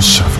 House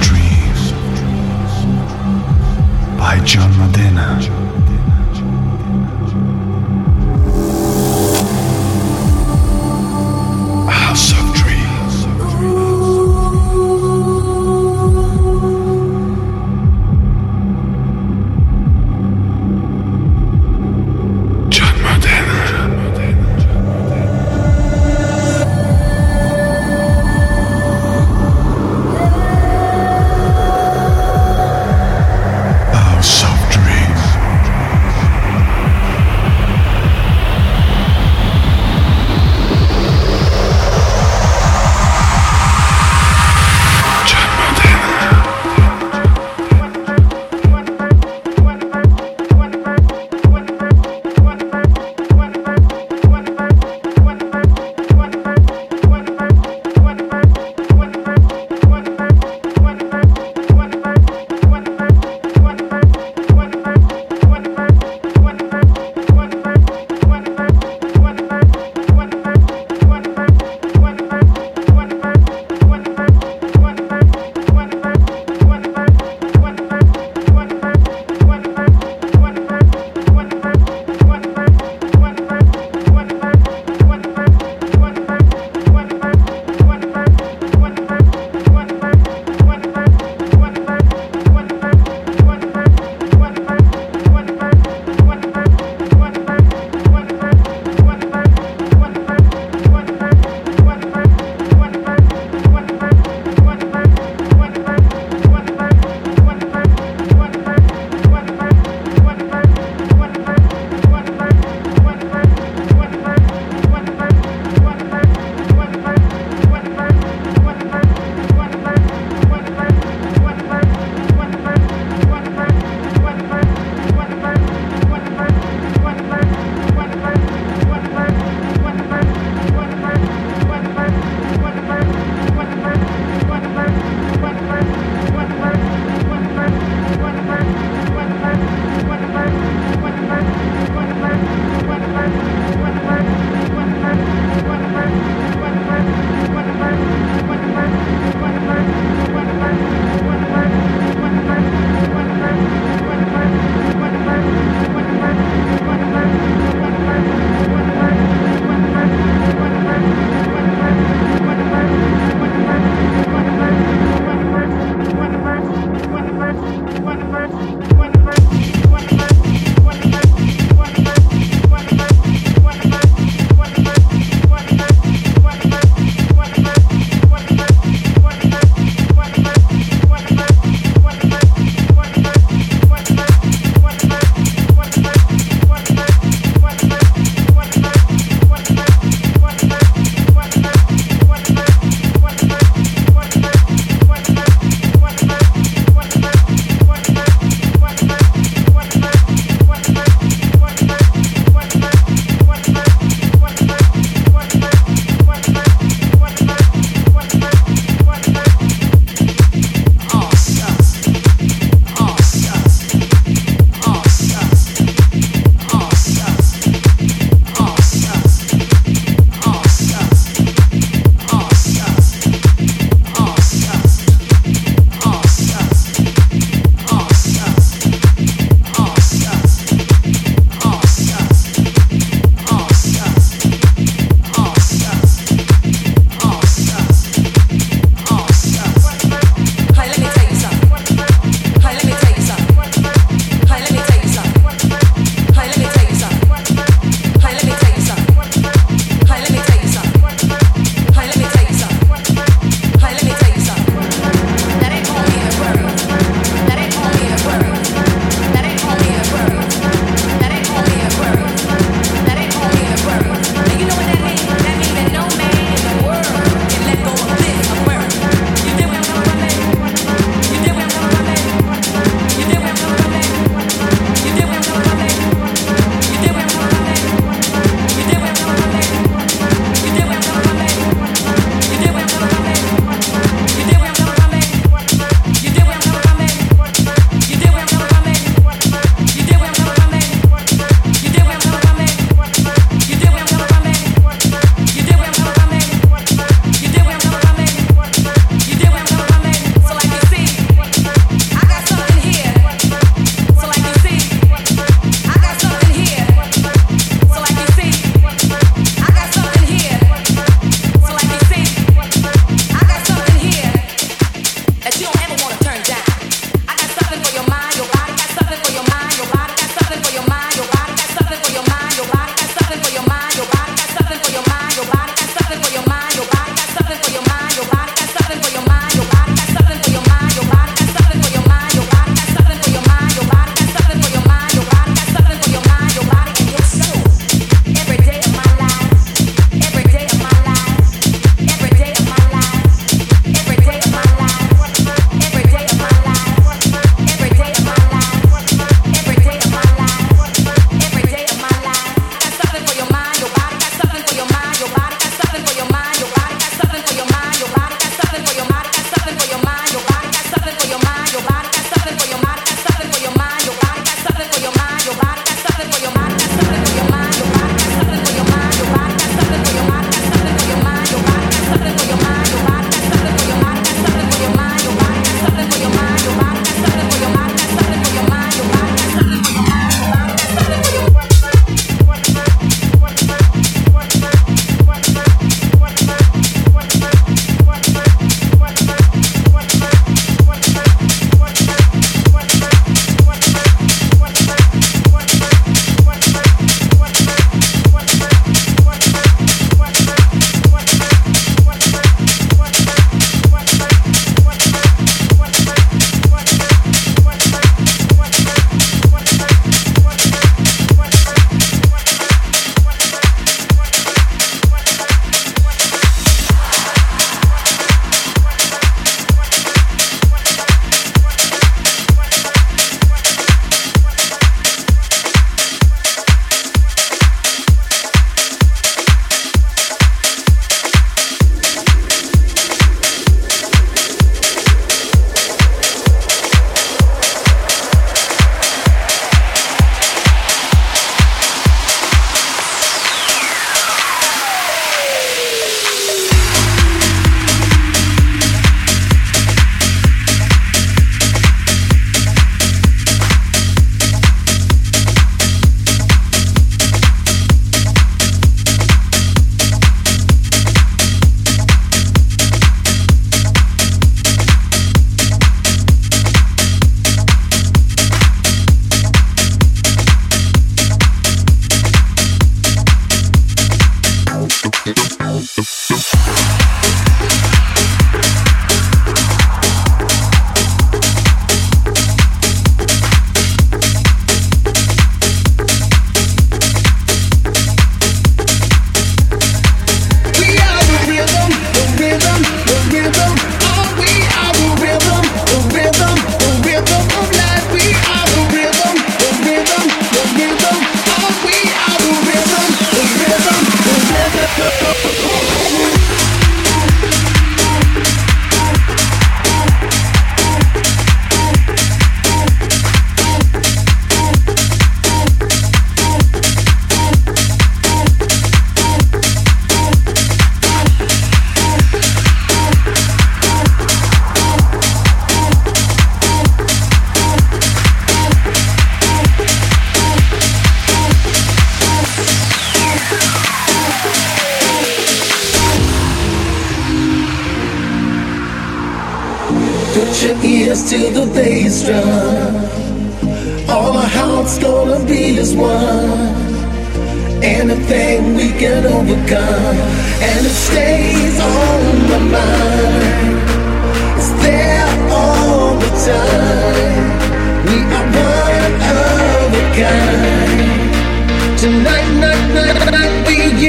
Tonight, night, night, night, we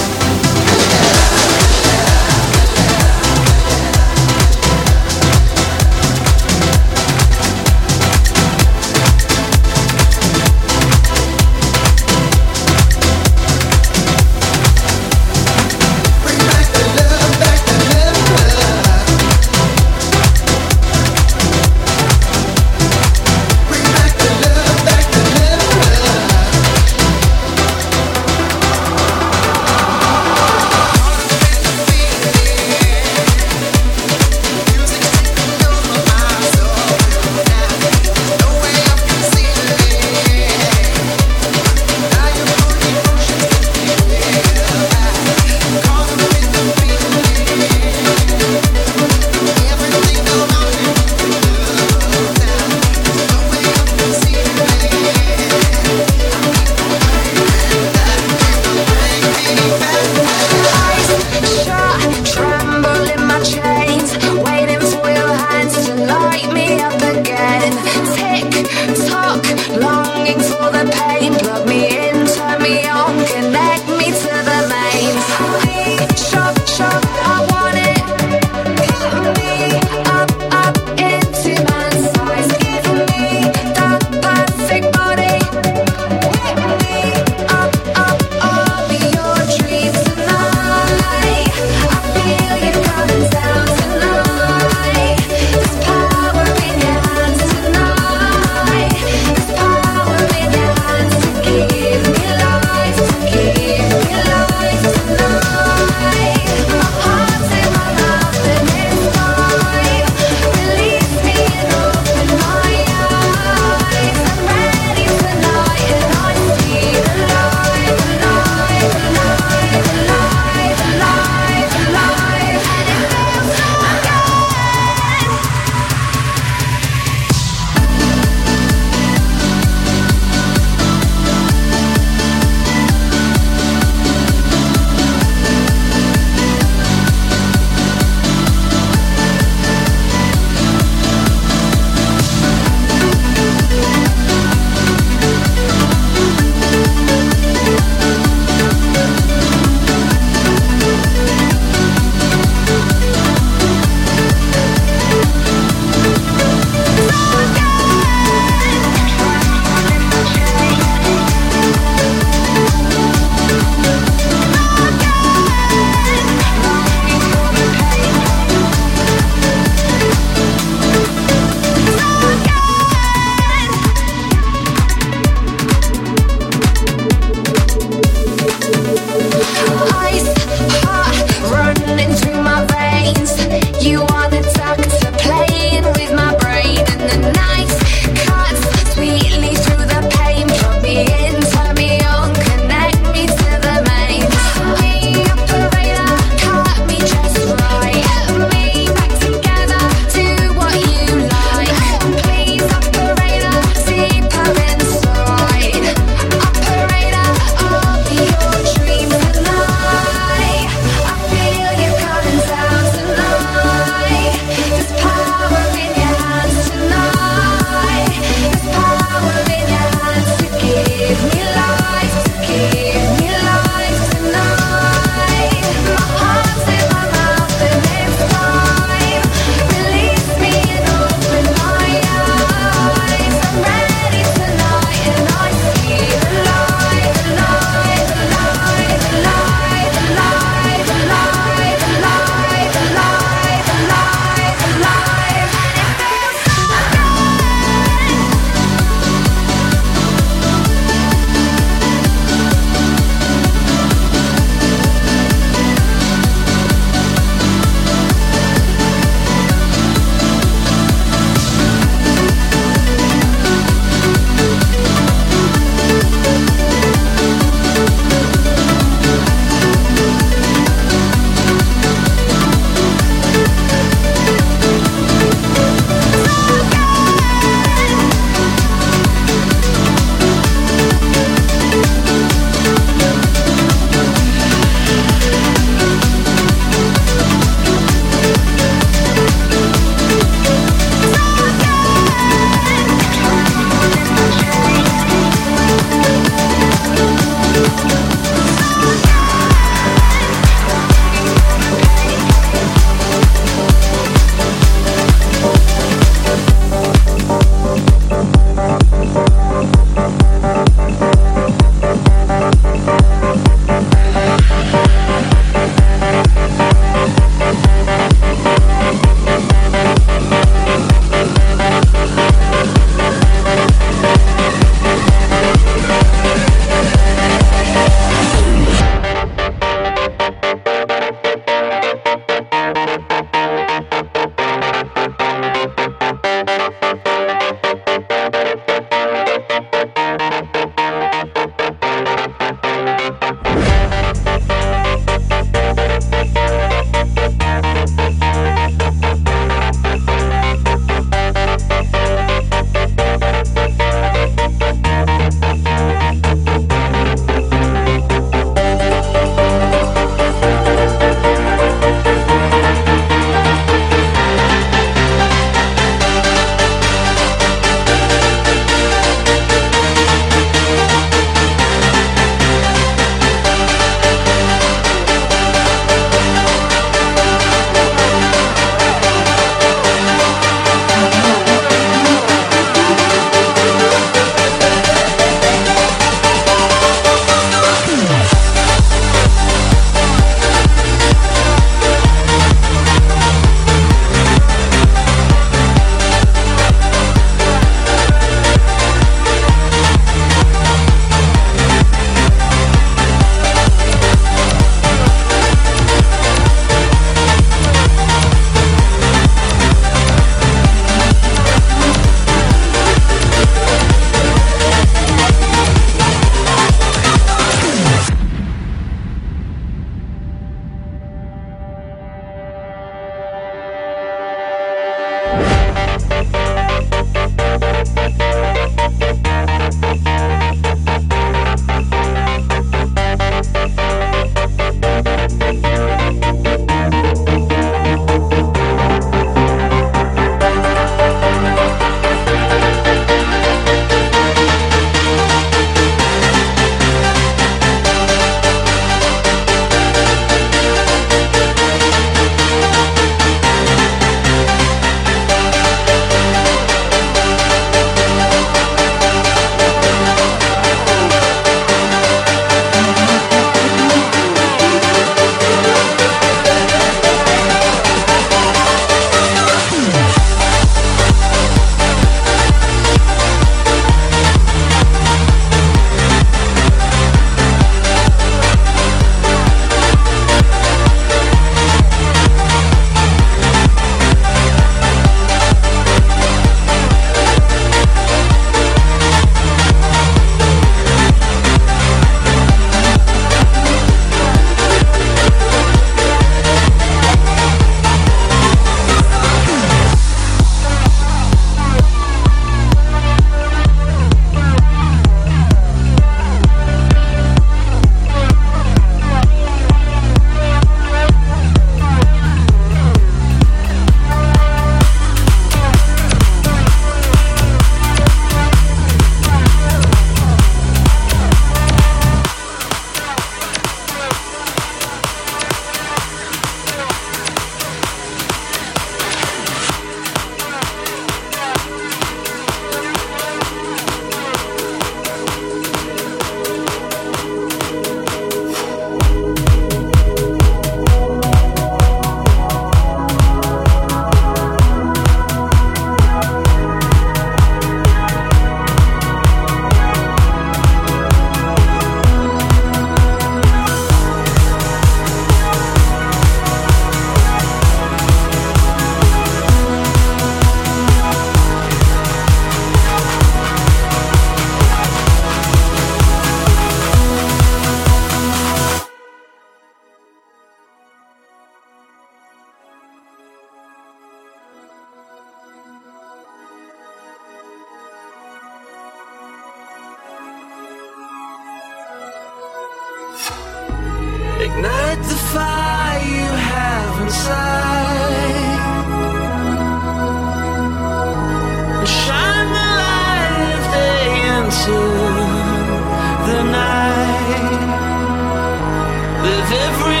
Live every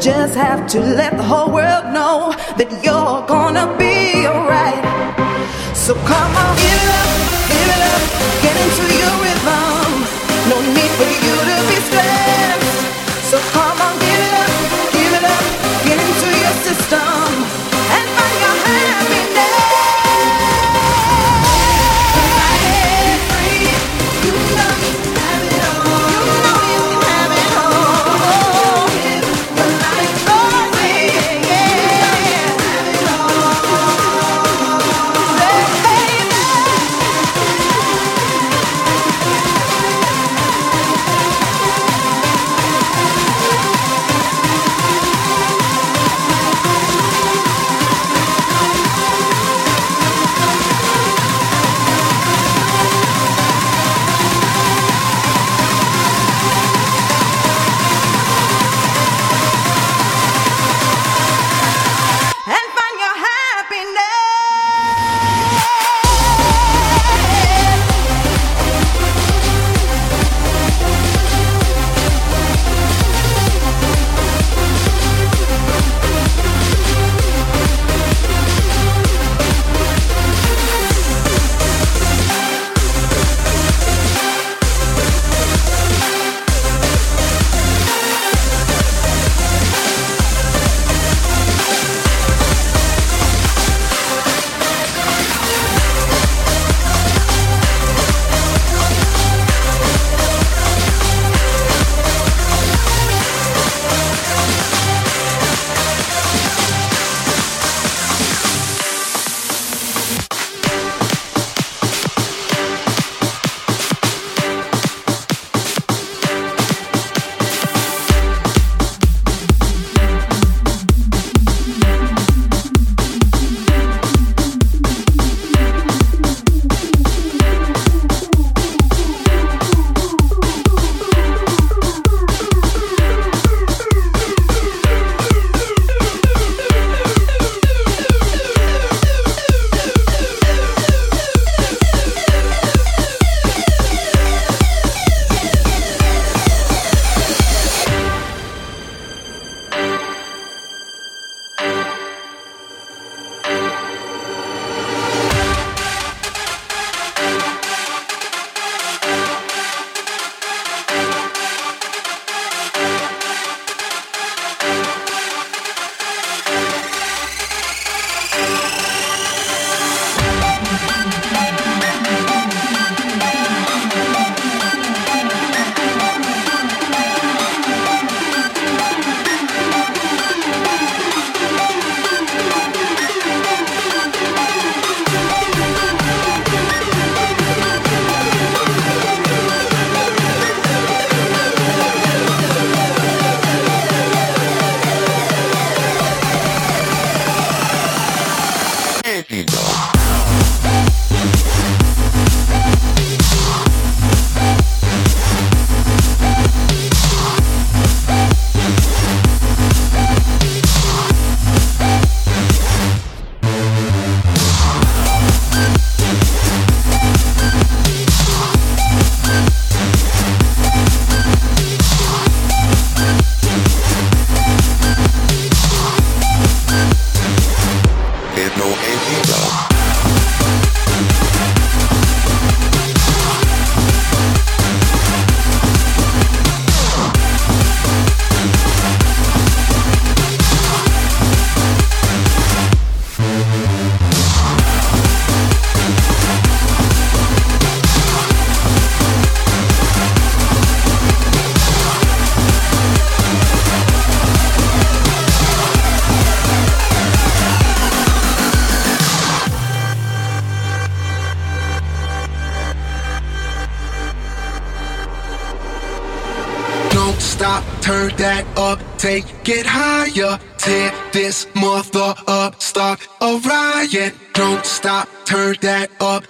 just have to let the whole world know that you're gonna be alright. So come on, give it up, give it up, get into your rhythm. No need for you.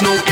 No